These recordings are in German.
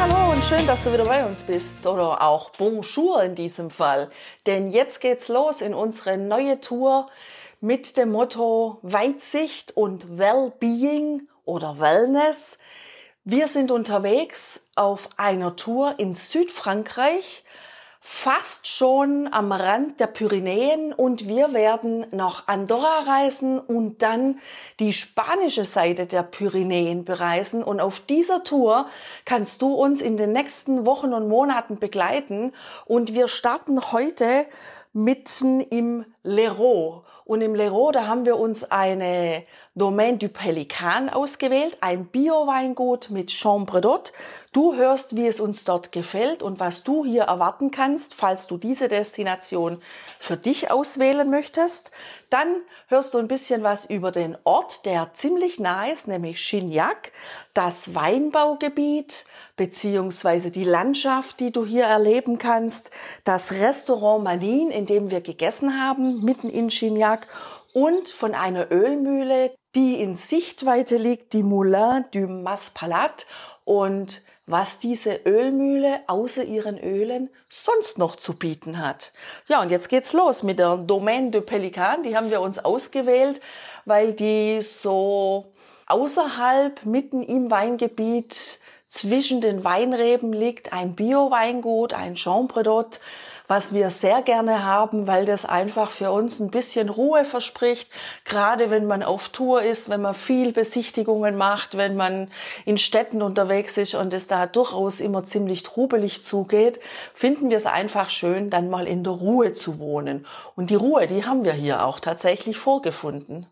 Hallo und schön, dass du wieder bei uns bist. Oder auch Bonjour in diesem Fall. Denn jetzt geht's los in unsere neue Tour mit dem Motto Weitsicht und Wellbeing oder Wellness. Wir sind unterwegs auf einer Tour in Südfrankreich fast schon am Rand der Pyrenäen und wir werden nach Andorra reisen und dann die spanische Seite der Pyrenäen bereisen. Und auf dieser Tour kannst du uns in den nächsten Wochen und Monaten begleiten. Und wir starten heute mitten im L'Hérault. Und im L'Hérault, da haben wir uns eine Domaine du Pelican ausgewählt, ein Bio-Weingut mit Chambre d'Hôte. Du hörst, wie es uns dort gefällt und was du hier erwarten kannst, falls du diese Destination für dich auswählen möchtest. Dann hörst du ein bisschen was über den Ort, der ziemlich nah ist, nämlich Chignac, das Weinbaugebiet beziehungsweise die Landschaft, die du hier erleben kannst, das Restaurant Manin, in dem wir gegessen haben, mitten in Chignac und von einer Ölmühle, die in Sichtweite liegt, die Moulin du Maspalat und was diese Ölmühle außer ihren Ölen sonst noch zu bieten hat. Ja, und jetzt geht's los mit der Domaine de Pelican. Die haben wir uns ausgewählt, weil die so außerhalb, mitten im Weingebiet, zwischen den Weinreben liegt, ein Bio-Weingut, ein Chambre d'Hôte, was wir sehr gerne haben, weil das einfach für uns ein bisschen Ruhe verspricht, gerade wenn man auf Tour ist, wenn man viel Besichtigungen macht, wenn man in Städten unterwegs ist und es da durchaus immer ziemlich trubelig zugeht, finden wir es einfach schön, dann mal in der Ruhe zu wohnen. Und die Ruhe, die haben wir hier auch tatsächlich vorgefunden.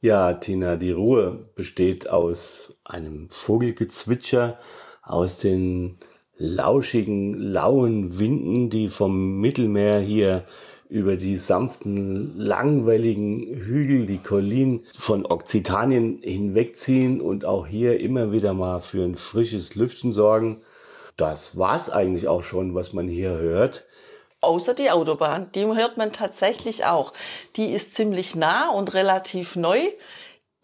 Ja, Tina, die Ruhe besteht aus einem Vogelgezwitscher, aus den lauschigen, lauen Winden, die vom Mittelmeer hier über die sanften, langwelligen Hügel, die Kollinen von Okzitanien hinwegziehen und auch hier immer wieder mal für ein frisches Lüftchen sorgen. Das war's eigentlich auch schon, was man hier hört. Außer die Autobahn, die hört man tatsächlich auch. Die ist ziemlich nah und relativ neu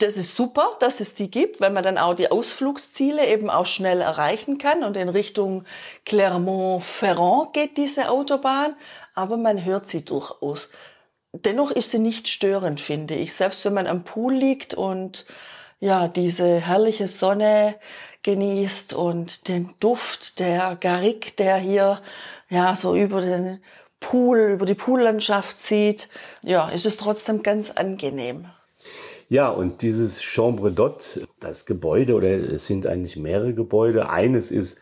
das ist super, dass es die gibt, weil man dann auch die Ausflugsziele eben auch schnell erreichen kann. Und in Richtung Clermont-Ferrand geht diese Autobahn, aber man hört sie durchaus. Dennoch ist sie nicht störend, finde ich. Selbst wenn man am Pool liegt und ja, diese herrliche Sonne genießt und den Duft der Garrigue, der hier ja so über den Pool, über die Poollandschaft zieht, ja, ist es trotzdem ganz angenehm. Ja, und dieses Chambre d'Hôte, das Gebäude, oder es sind eigentlich mehrere Gebäude. Eines ist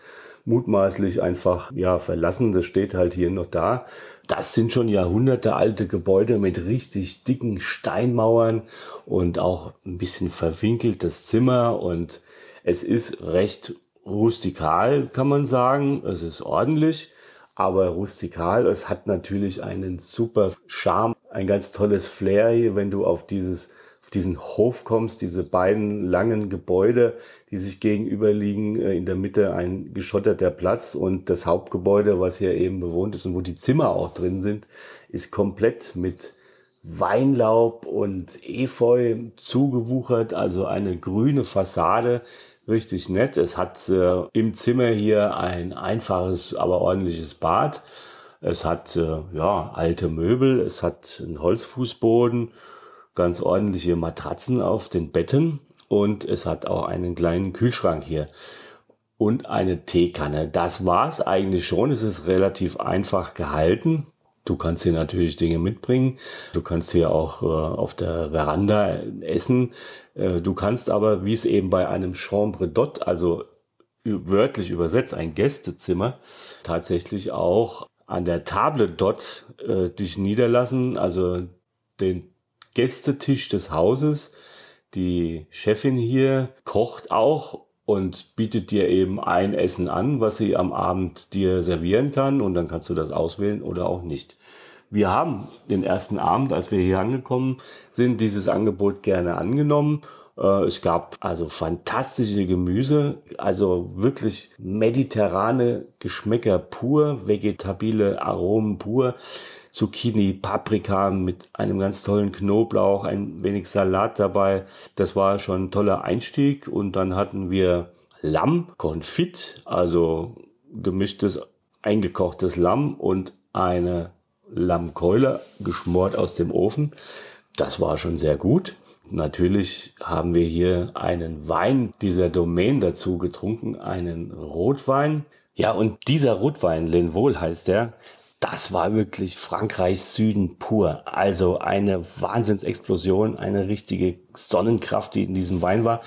mutmaßlich einfach, ja, verlassen. Das steht halt hier noch da. Das sind schon Jahrhunderte alte Gebäude mit richtig dicken Steinmauern und auch ein bisschen verwinkeltes Zimmer. Und es ist recht rustikal, kann man sagen. Es ist ordentlich, aber rustikal. Es hat natürlich einen super Charme, ein ganz tolles Flair hier, wenn du auf dieses auf diesen Hof kommst, diese beiden langen Gebäude, die sich gegenüber liegen, äh, in der Mitte ein geschotterter Platz und das Hauptgebäude, was hier eben bewohnt ist und wo die Zimmer auch drin sind, ist komplett mit Weinlaub und Efeu zugewuchert, also eine grüne Fassade, richtig nett. Es hat äh, im Zimmer hier ein einfaches, aber ordentliches Bad. Es hat äh, ja alte Möbel, es hat einen Holzfußboden ganz ordentliche Matratzen auf den Betten und es hat auch einen kleinen Kühlschrank hier und eine Teekanne. Das war's eigentlich schon. Es ist relativ einfach gehalten. Du kannst hier natürlich Dinge mitbringen. Du kannst hier auch äh, auf der Veranda essen. Äh, du kannst aber, wie es eben bei einem Chambre d'Hôte, also wörtlich übersetzt ein Gästezimmer, tatsächlich auch an der Table dort äh, dich niederlassen, also den Gästetisch des Hauses. Die Chefin hier kocht auch und bietet dir eben ein Essen an, was sie am Abend dir servieren kann und dann kannst du das auswählen oder auch nicht. Wir haben den ersten Abend, als wir hier angekommen sind, dieses Angebot gerne angenommen. Äh, es gab also fantastische Gemüse, also wirklich mediterrane Geschmäcker pur, vegetabile Aromen pur. Zucchini, Paprika mit einem ganz tollen Knoblauch, ein wenig Salat dabei. Das war schon ein toller Einstieg. Und dann hatten wir Lamm, Confit, also gemischtes, eingekochtes Lamm und eine Lammkeule geschmort aus dem Ofen. Das war schon sehr gut. Natürlich haben wir hier einen Wein dieser Domain dazu getrunken, einen Rotwein. Ja, und dieser Rotwein, Lenvol heißt der, das war wirklich Frankreichs Süden pur. Also eine Wahnsinnsexplosion, eine richtige Sonnenkraft, die in diesem Wein war.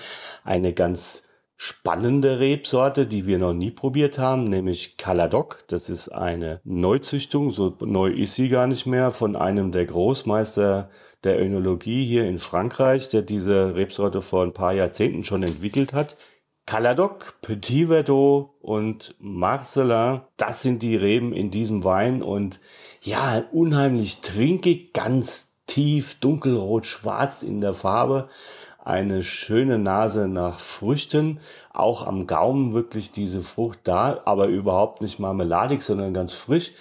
Eine ganz spannende Rebsorte, die wir noch nie probiert haben, nämlich Caladoc. Das ist eine Neuzüchtung, so neu ist sie gar nicht mehr, von einem der Großmeister der Önologie hier in Frankreich, der diese Rebsorte vor ein paar Jahrzehnten schon entwickelt hat. Caladoc, Petit Verdot und Marcelin, das sind die Reben in diesem Wein und ja, unheimlich trinkig, ganz tief, dunkelrot, schwarz in der Farbe eine schöne Nase nach Früchten, auch am Gaumen wirklich diese Frucht da, aber überhaupt nicht marmeladig, sondern ganz frisch.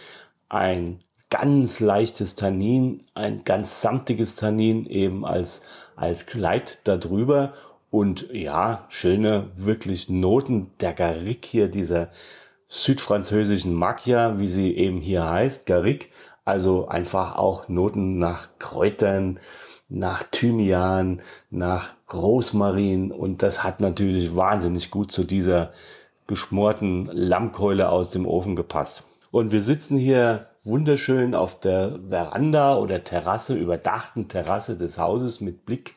Ein ganz leichtes Tannin, ein ganz samtiges Tannin eben als, als Kleid darüber und ja, schöne wirklich Noten der Garrigue hier, dieser südfranzösischen Macchia, wie sie eben hier heißt, Garrigue, also einfach auch Noten nach Kräutern, nach Thymian, nach Rosmarin. Und das hat natürlich wahnsinnig gut zu dieser geschmorten Lammkeule aus dem Ofen gepasst. Und wir sitzen hier wunderschön auf der Veranda oder Terrasse, überdachten Terrasse des Hauses mit Blick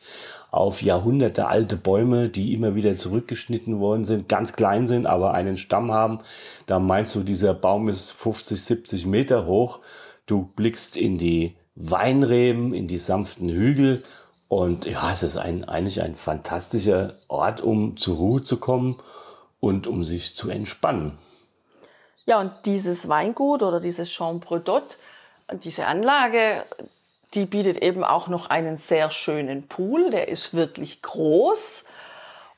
auf Jahrhunderte alte Bäume, die immer wieder zurückgeschnitten worden sind, ganz klein sind, aber einen Stamm haben. Da meinst du, dieser Baum ist 50, 70 Meter hoch. Du blickst in die Weinreben, in die sanften Hügel. Und ja, es ist ein, eigentlich ein fantastischer Ort, um zur Ruhe zu kommen und um sich zu entspannen. Ja, und dieses Weingut oder dieses Chambre d'Hôte, diese Anlage, die bietet eben auch noch einen sehr schönen Pool. Der ist wirklich groß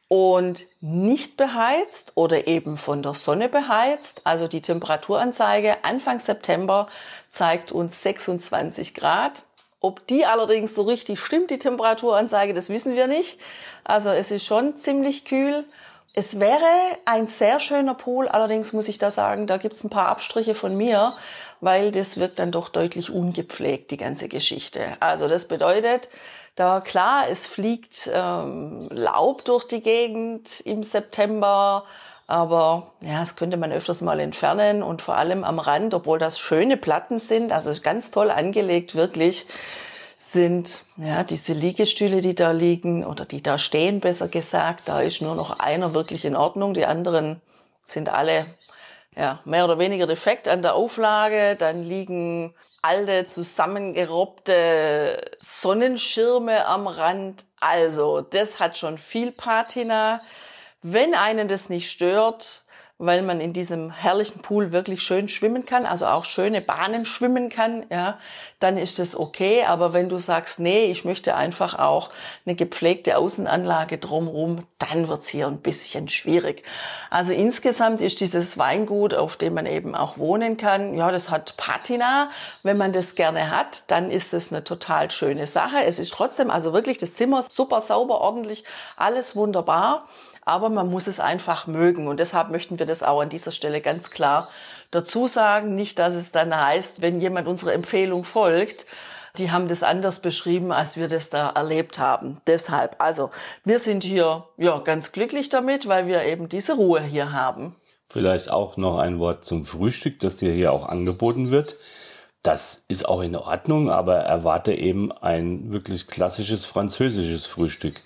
und nicht beheizt oder eben von der Sonne beheizt. Also die Temperaturanzeige Anfang September zeigt uns 26 Grad. Ob die allerdings so richtig stimmt, die Temperaturanzeige, das wissen wir nicht. Also es ist schon ziemlich kühl. Es wäre ein sehr schöner Pool, allerdings muss ich da sagen, da gibt's ein paar Abstriche von mir, weil das wirkt dann doch deutlich ungepflegt, die ganze Geschichte. Also das bedeutet, da klar, es fliegt ähm, Laub durch die Gegend im September, aber ja, das könnte man öfters mal entfernen und vor allem am Rand, obwohl das schöne Platten sind, also ganz toll angelegt, wirklich sind ja diese Liegestühle, die da liegen oder die da stehen, besser gesagt. Da ist nur noch einer wirklich in Ordnung. Die anderen sind alle ja, mehr oder weniger defekt an der Auflage. Dann liegen alte, zusammengerobbte Sonnenschirme am Rand. Also, das hat schon viel Patina. Wenn einen das nicht stört, weil man in diesem herrlichen Pool wirklich schön schwimmen kann, also auch schöne Bahnen schwimmen kann, ja, dann ist das okay. Aber wenn du sagst, nee, ich möchte einfach auch eine gepflegte Außenanlage drumherum, dann wird's hier ein bisschen schwierig. Also insgesamt ist dieses Weingut, auf dem man eben auch wohnen kann, ja, das hat Patina. Wenn man das gerne hat, dann ist es eine total schöne Sache. Es ist trotzdem, also wirklich das Zimmer super sauber, ordentlich, alles wunderbar aber man muss es einfach mögen. Und deshalb möchten wir das auch an dieser Stelle ganz klar dazu sagen. Nicht, dass es dann heißt, wenn jemand unserer Empfehlung folgt, die haben das anders beschrieben, als wir das da erlebt haben. Deshalb, also wir sind hier ja ganz glücklich damit, weil wir eben diese Ruhe hier haben. Vielleicht auch noch ein Wort zum Frühstück, das dir hier auch angeboten wird. Das ist auch in Ordnung, aber erwarte eben ein wirklich klassisches französisches Frühstück.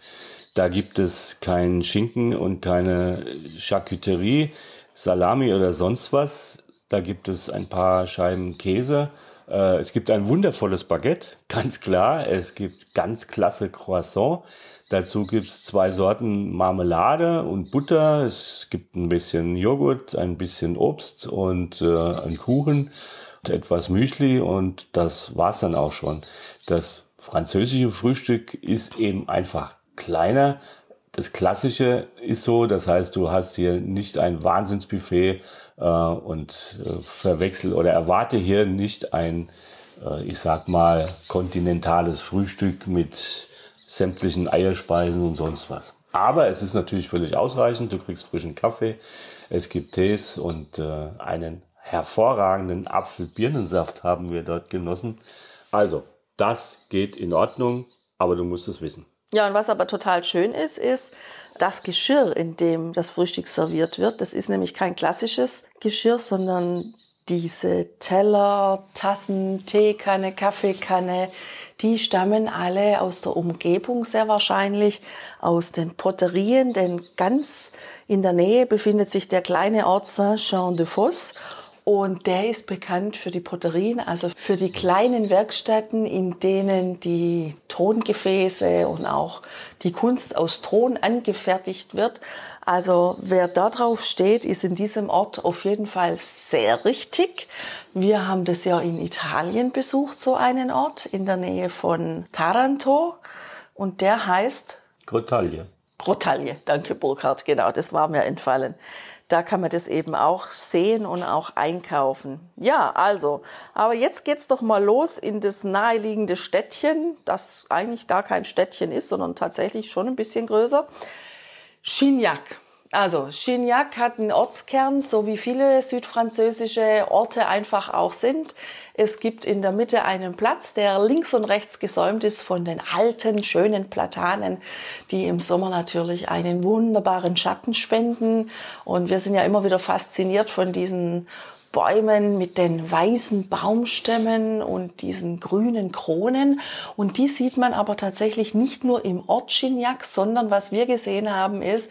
Da gibt es keinen Schinken und keine Charcuterie, Salami oder sonst was. Da gibt es ein paar Scheiben Käse, äh, es gibt ein wundervolles Baguette, ganz klar. Es gibt ganz klasse Croissant. Dazu gibt es zwei Sorten Marmelade und Butter. Es gibt ein bisschen Joghurt, ein bisschen Obst und äh, einen Kuchen und etwas Müsli und das war's dann auch schon. Das französische Frühstück ist eben einfach kleiner. Das klassische ist so, das heißt, du hast hier nicht ein Wahnsinnsbuffet äh, und äh, verwechsel oder erwarte hier nicht ein, äh, ich sag mal, kontinentales Frühstück mit sämtlichen Eierspeisen und sonst was. Aber es ist natürlich völlig ausreichend. Du kriegst frischen Kaffee, es gibt Tees und äh, einen hervorragenden Apfel-Birnensaft haben wir dort genossen. Also, das geht in Ordnung, aber du musst es wissen. Ja, und was aber total schön ist, ist das Geschirr, in dem das Frühstück serviert wird. Das ist nämlich kein klassisches Geschirr, sondern diese Teller, Tassen, Teekanne, Kaffeekanne, die stammen alle aus der Umgebung sehr wahrscheinlich, aus den Potterien, denn ganz in der Nähe befindet sich der kleine Ort Saint-Jean-de-Fosse und der ist bekannt für die Potterien, also für die kleinen Werkstätten, in denen die Tongefäße und auch die Kunst aus Ton angefertigt wird. Also wer da drauf steht, ist in diesem Ort auf jeden Fall sehr richtig. Wir haben das ja in Italien besucht, so einen Ort in der Nähe von Taranto. Und der heißt Grottaglie. Grottaglie, danke Burkhard, genau, das war mir entfallen da kann man das eben auch sehen und auch einkaufen. Ja, also, aber jetzt geht's doch mal los in das naheliegende Städtchen, das eigentlich gar kein Städtchen ist, sondern tatsächlich schon ein bisschen größer. Chignac. Also Chignac hat einen Ortskern, so wie viele südfranzösische Orte einfach auch sind. Es gibt in der Mitte einen Platz, der links und rechts gesäumt ist von den alten, schönen Platanen, die im Sommer natürlich einen wunderbaren Schatten spenden. Und wir sind ja immer wieder fasziniert von diesen Bäumen mit den weißen Baumstämmen und diesen grünen Kronen. Und die sieht man aber tatsächlich nicht nur im Ort Chignac, sondern was wir gesehen haben ist,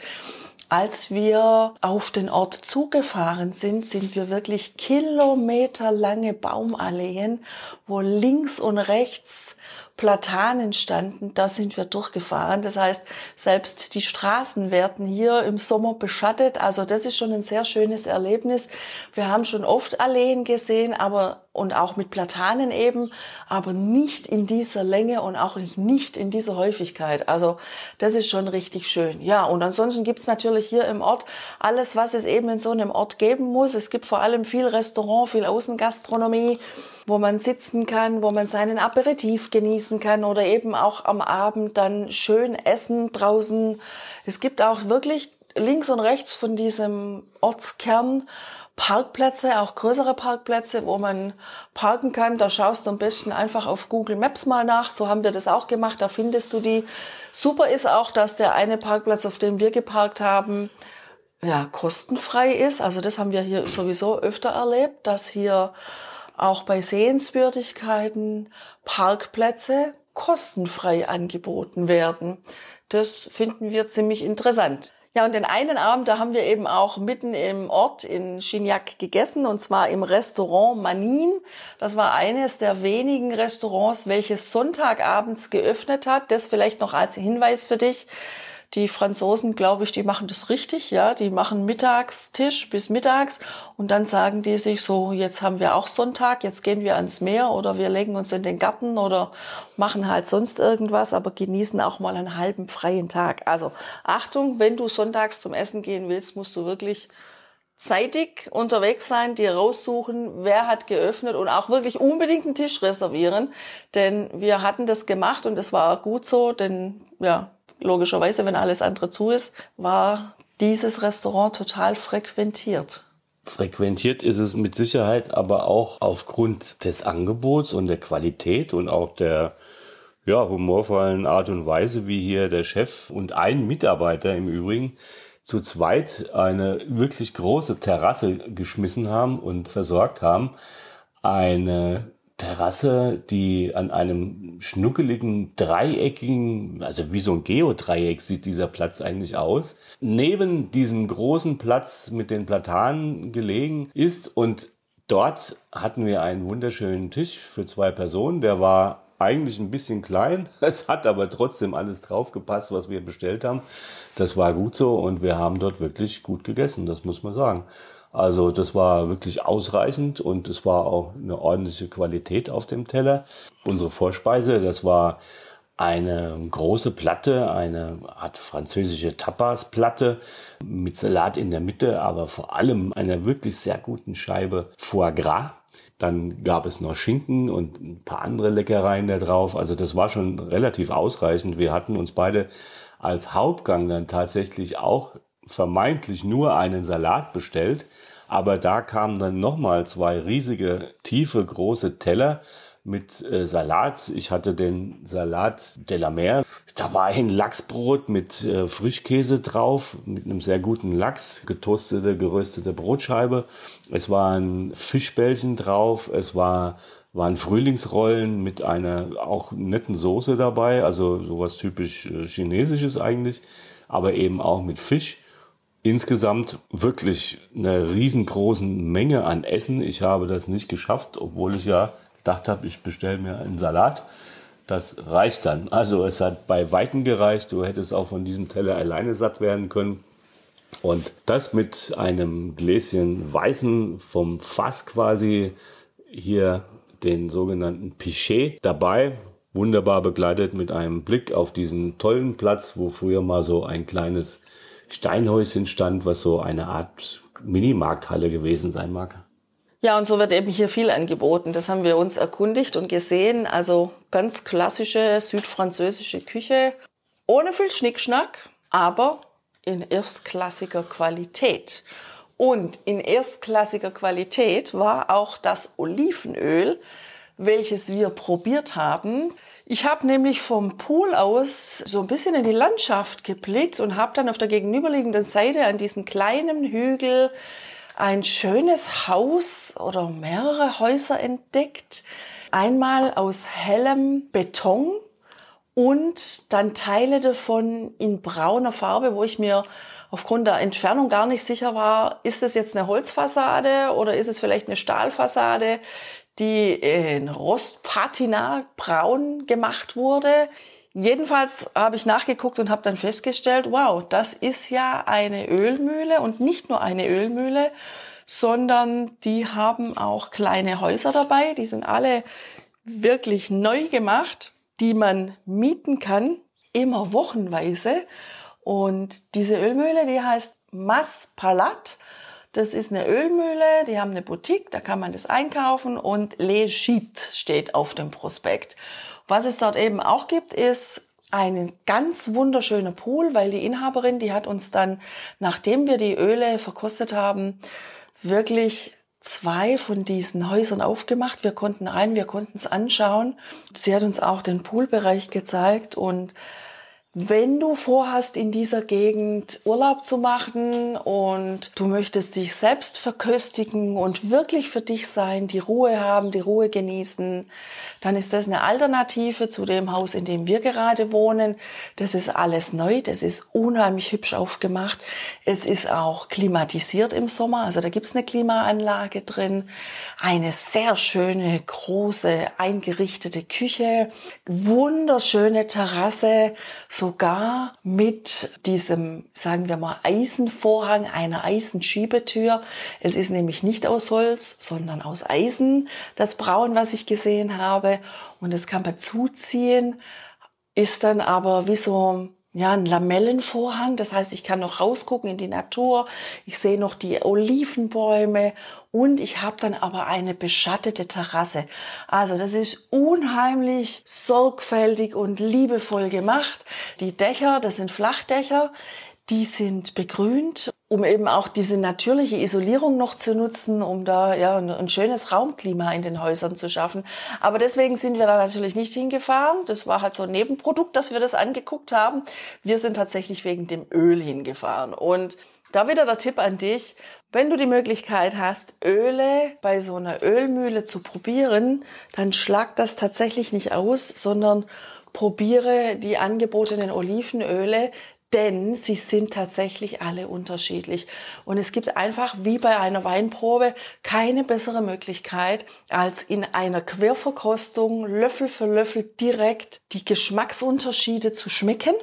als wir auf den Ort zugefahren sind, sind wir wirklich kilometerlange Baumalleen, wo links und rechts Platanen standen, da sind wir durchgefahren. Das heißt, selbst die Straßen werden hier im Sommer beschattet. Also das ist schon ein sehr schönes Erlebnis. Wir haben schon oft Alleen gesehen, aber und auch mit Platanen eben, aber nicht in dieser Länge und auch nicht in dieser Häufigkeit. Also das ist schon richtig schön. Ja, und ansonsten gibt's natürlich hier im Ort alles, was es eben in so einem Ort geben muss. Es gibt vor allem viel Restaurant, viel Außengastronomie wo man sitzen kann, wo man seinen Aperitif genießen kann oder eben auch am Abend dann schön essen draußen. Es gibt auch wirklich links und rechts von diesem Ortskern Parkplätze, auch größere Parkplätze, wo man parken kann. Da schaust du am besten einfach auf Google Maps mal nach. So haben wir das auch gemacht. Da findest du die. Super ist auch, dass der eine Parkplatz, auf dem wir geparkt haben, ja, kostenfrei ist. Also das haben wir hier sowieso öfter erlebt, dass hier auch bei Sehenswürdigkeiten Parkplätze kostenfrei angeboten werden. Das finden wir ziemlich interessant. Ja, und den einen Abend, da haben wir eben auch mitten im Ort in Chignac gegessen, und zwar im Restaurant Manin. Das war eines der wenigen Restaurants, welches Sonntagabends geöffnet hat. Das vielleicht noch als Hinweis für dich. Die Franzosen, glaube ich, die machen das richtig, ja. Die machen Mittagstisch bis mittags und dann sagen die sich so, jetzt haben wir auch Sonntag, jetzt gehen wir ans Meer oder wir legen uns in den Garten oder machen halt sonst irgendwas, aber genießen auch mal einen halben freien Tag. Also Achtung, wenn du sonntags zum Essen gehen willst, musst du wirklich zeitig unterwegs sein, dir raussuchen, wer hat geöffnet und auch wirklich unbedingt einen Tisch reservieren, denn wir hatten das gemacht und es war gut so, denn ja, logischerweise, wenn alles andere zu ist, war dieses Restaurant total frequentiert. Frequentiert ist es mit Sicherheit, aber auch aufgrund des Angebots und der Qualität und auch der ja, humorvollen Art und Weise, wie hier der Chef und ein Mitarbeiter im Übrigen zu zweit eine wirklich große Terrasse geschmissen haben und versorgt haben. Eine Terrasse, die an einem schnuckeligen, dreieckigen, also wie so ein Geodreieck sieht dieser Platz eigentlich aus, neben diesem großen Platz mit den Platanen gelegen ist und dort hatten wir einen wunderschönen Tisch für zwei Personen. Der war eigentlich ein bisschen klein. Es hat aber trotzdem alles draufgepasst, was wir bestellt haben. Das war gut so und wir haben dort wirklich gut gegessen, das muss man sagen. Also das war wirklich ausreichend und es war auch eine ordentliche Qualität auf dem Teller. Unsere Vorspeise, das war eine große Platte, eine Art französische Tapas-Platte mit Salat in der Mitte, aber vor allem einer wirklich sehr guten Scheibe Foie Gras. Dann gab es noch Schinken und ein paar andere Leckereien da drauf. Also das war schon relativ ausreichend. Wir hatten uns beide als Hauptgang dann tatsächlich auch vermeintlich nur einen Salat bestellt. Aber da kamen dann nochmal zwei riesige, tiefe, große Teller mit äh, Salat. Ich hatte den Salat de la Mer. Da war ein Lachsbrot mit äh, Frischkäse drauf, mit einem sehr guten Lachs, getoastete, geröstete Brotscheibe. Es waren Fischbällchen drauf. Es war waren Frühlingsrollen mit einer auch netten Soße dabei, also sowas typisch äh, chinesisches eigentlich, aber eben auch mit Fisch. Insgesamt wirklich eine riesengroßen Menge an Essen. Ich habe das nicht geschafft, obwohl ich ja gedacht habe, ich bestelle mir einen Salat. Das reicht dann. Also es hat bei Weitem gereicht. Du hättest auch von diesem Teller alleine satt werden können. Und das mit einem Gläschen Weißen vom Fass quasi hier den sogenannten Pichet dabei. Wunderbar begleitet mit einem Blick auf diesen tollen Platz, wo früher mal so ein kleines Steinhäuschen stand, was so eine Art Minimarkthalle gewesen sein mag. Ja, und so wird eben hier viel angeboten. Das haben wir uns erkundigt und gesehen. Also ganz klassische südfranzösische Küche, ohne viel Schnickschnack, aber in erstklassiger Qualität. Und in erstklassiger Qualität war auch das Olivenöl, welches wir probiert haben. Ich habe nämlich vom Pool aus so ein bisschen in die Landschaft geblickt und habe dann auf der gegenüberliegenden Seite an diesen kleinen Hügel ein schönes Haus oder mehrere Häuser entdeckt. Einmal aus hellem Beton und dann Teile davon in brauner Farbe, wo ich mir aufgrund der Entfernung gar nicht sicher war, ist es jetzt eine Holzfassade oder ist es vielleicht eine Stahlfassade, die in Rostpatina braun gemacht wurde. Jedenfalls habe ich nachgeguckt und habe dann festgestellt, wow, das ist ja eine Ölmühle und nicht nur eine Ölmühle, sondern die haben auch kleine Häuser dabei. Die sind alle wirklich neu gemacht, die man mieten kann, immer wochenweise. Und diese Ölmühle, die heißt Mas Palat. Das ist eine Ölmühle, die haben eine Boutique, da kann man das einkaufen und Le Gite steht auf dem Prospekt. Was es dort eben auch gibt, ist einen ganz wunderschöner Pool, weil die Inhaberin, die hat uns dann, nachdem wir die Öle verkostet haben, wirklich zwei von diesen Häusern aufgemacht. Wir konnten ein, wir konnten es anschauen. Sie hat uns auch den Poolbereich gezeigt und wenn du vorhast, in dieser Gegend Urlaub zu machen und du möchtest dich selbst verköstigen und wirklich für dich sein, die Ruhe haben, die Ruhe genießen, dann ist das eine Alternative zu dem Haus, in dem wir gerade wohnen. Das ist alles neu, das ist unheimlich hübsch aufgemacht. Es ist auch klimatisiert im Sommer, also da gibt's eine Klimaanlage drin, eine sehr schöne, große, eingerichtete Küche, wunderschöne Terrasse, sogar mit diesem, sagen wir mal, Eisenvorhang, einer Eisenschiebetür. Es ist nämlich nicht aus Holz, sondern aus Eisen, das Braun, was ich gesehen habe. Und das kann man zuziehen, ist dann aber wie so ja, ein Lamellenvorhang. Das heißt, ich kann noch rausgucken in die Natur. Ich sehe noch die Olivenbäume und ich habe dann aber eine beschattete Terrasse. Also das ist unheimlich sorgfältig und liebevoll gemacht. Die Dächer, das sind Flachdächer. Die sind begrünt, um eben auch diese natürliche Isolierung noch zu nutzen, um da ja ein schönes Raumklima in den Häusern zu schaffen. Aber deswegen sind wir da natürlich nicht hingefahren. Das war halt so ein Nebenprodukt, dass wir das angeguckt haben. Wir sind tatsächlich wegen dem Öl hingefahren. Und da wieder der Tipp an dich, wenn du die Möglichkeit hast, Öle bei so einer Ölmühle zu probieren, dann schlag das tatsächlich nicht aus, sondern probiere die angebotenen Olivenöle, denn sie sind tatsächlich alle unterschiedlich. Und es gibt einfach wie bei einer Weinprobe keine bessere Möglichkeit, als in einer Querverkostung Löffel für Löffel direkt die Geschmacksunterschiede zu schmecken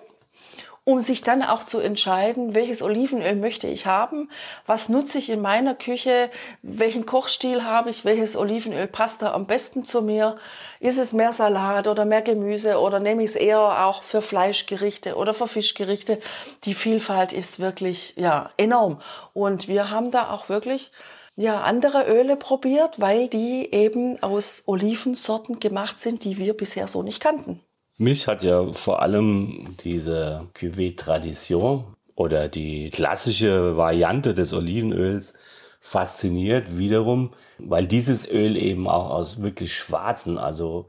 um sich dann auch zu entscheiden, welches Olivenöl möchte ich haben, was nutze ich in meiner Küche, welchen Kochstil habe ich, welches Olivenöl passt da am besten zu mir, ist es mehr Salat oder mehr Gemüse oder nehme ich es eher auch für Fleischgerichte oder für Fischgerichte. Die Vielfalt ist wirklich ja enorm und wir haben da auch wirklich ja, andere Öle probiert, weil die eben aus Olivensorten gemacht sind, die wir bisher so nicht kannten. Mich hat ja vor allem diese Cuvée Tradition oder die klassische Variante des Olivenöls fasziniert wiederum, weil dieses Öl eben auch aus wirklich schwarzen, also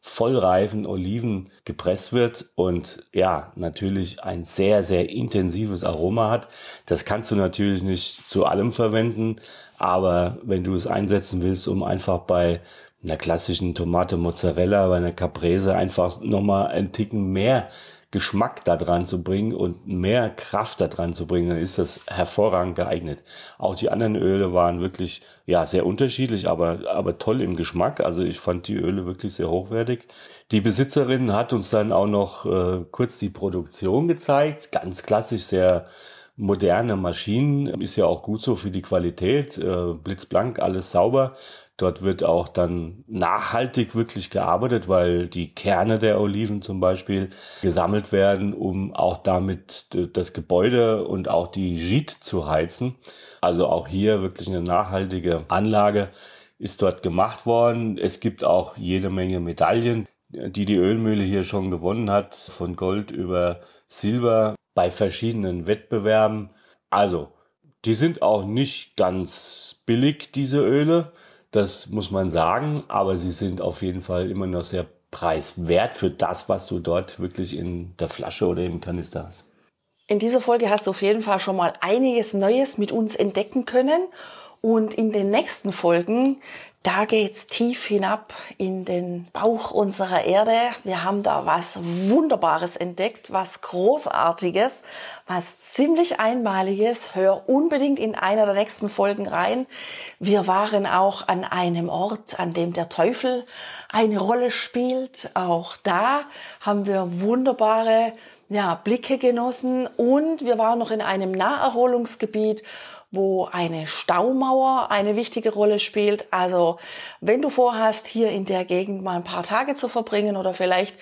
vollreifen Oliven gepresst wird und ja, natürlich ein sehr, sehr intensives Aroma hat. Das kannst du natürlich nicht zu allem verwenden, aber wenn du es einsetzen willst, um einfach bei einer klassischen Tomate Mozzarella, bei einer Caprese einfach nochmal einen Ticken mehr Geschmack da dran zu bringen und mehr Kraft da dran zu bringen, dann ist das hervorragend geeignet. Auch die anderen Öle waren wirklich, ja, sehr unterschiedlich, aber, aber toll im Geschmack. Also ich fand die Öle wirklich sehr hochwertig. Die Besitzerin hat uns dann auch noch äh, kurz die Produktion gezeigt. Ganz klassisch, sehr moderne Maschinen. Ist ja auch gut so für die Qualität. Äh, blitzblank, alles sauber. Dort wird auch dann nachhaltig wirklich gearbeitet, weil die Kerne der Oliven zum Beispiel gesammelt werden, um auch damit das Gebäude und auch die Gite zu heizen. Also auch hier wirklich eine nachhaltige Anlage ist dort gemacht worden. Es gibt auch jede Menge Medaillen, die die Ölmühle hier schon gewonnen hat, von Gold über Silber bei verschiedenen Wettbewerben. Also, die sind auch nicht ganz billig, diese Öle. Das muss man sagen, aber sie sind auf jeden Fall immer noch sehr preiswert für das, was du dort wirklich in der Flasche oder im Kanister hast. In dieser Folge hast du auf jeden Fall schon mal einiges Neues mit uns entdecken können. Und in den nächsten Folgen da geht's tief hinab in den Bauch unserer Erde. Wir haben da was Wunderbares entdeckt, was Großartiges, was ziemlich Einmaliges. Hör unbedingt in einer der nächsten Folgen rein. Wir waren auch an einem Ort, an dem der Teufel eine Rolle spielt. Auch da haben wir wunderbare ja, Blicke genossen und wir waren noch in einem Naherholungsgebiet wo eine Staumauer eine wichtige Rolle spielt. Also wenn du vorhast, hier in der Gegend mal ein paar Tage zu verbringen oder vielleicht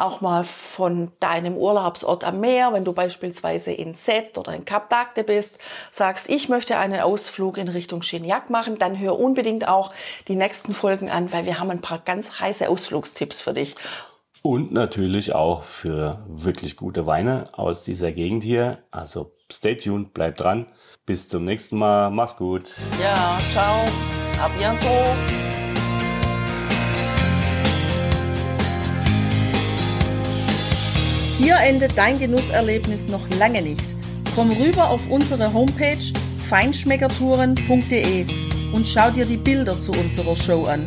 auch mal von deinem Urlaubsort am Meer, wenn du beispielsweise in Set oder in Cap d'Agde bist, sagst, ich möchte einen Ausflug in Richtung Chignac machen, dann hör unbedingt auch die nächsten Folgen an, weil wir haben ein paar ganz heiße Ausflugstipps für dich. Und natürlich auch für wirklich gute Weine aus dieser Gegend hier. Also stay tuned, bleib dran. Bis zum nächsten Mal. Mach's gut. Ja, ciao. A bientôt. Hier endet dein Genusserlebnis noch lange nicht. Komm rüber auf unsere Homepage feinschmeckertouren.de und schau dir die Bilder zu unserer Show an.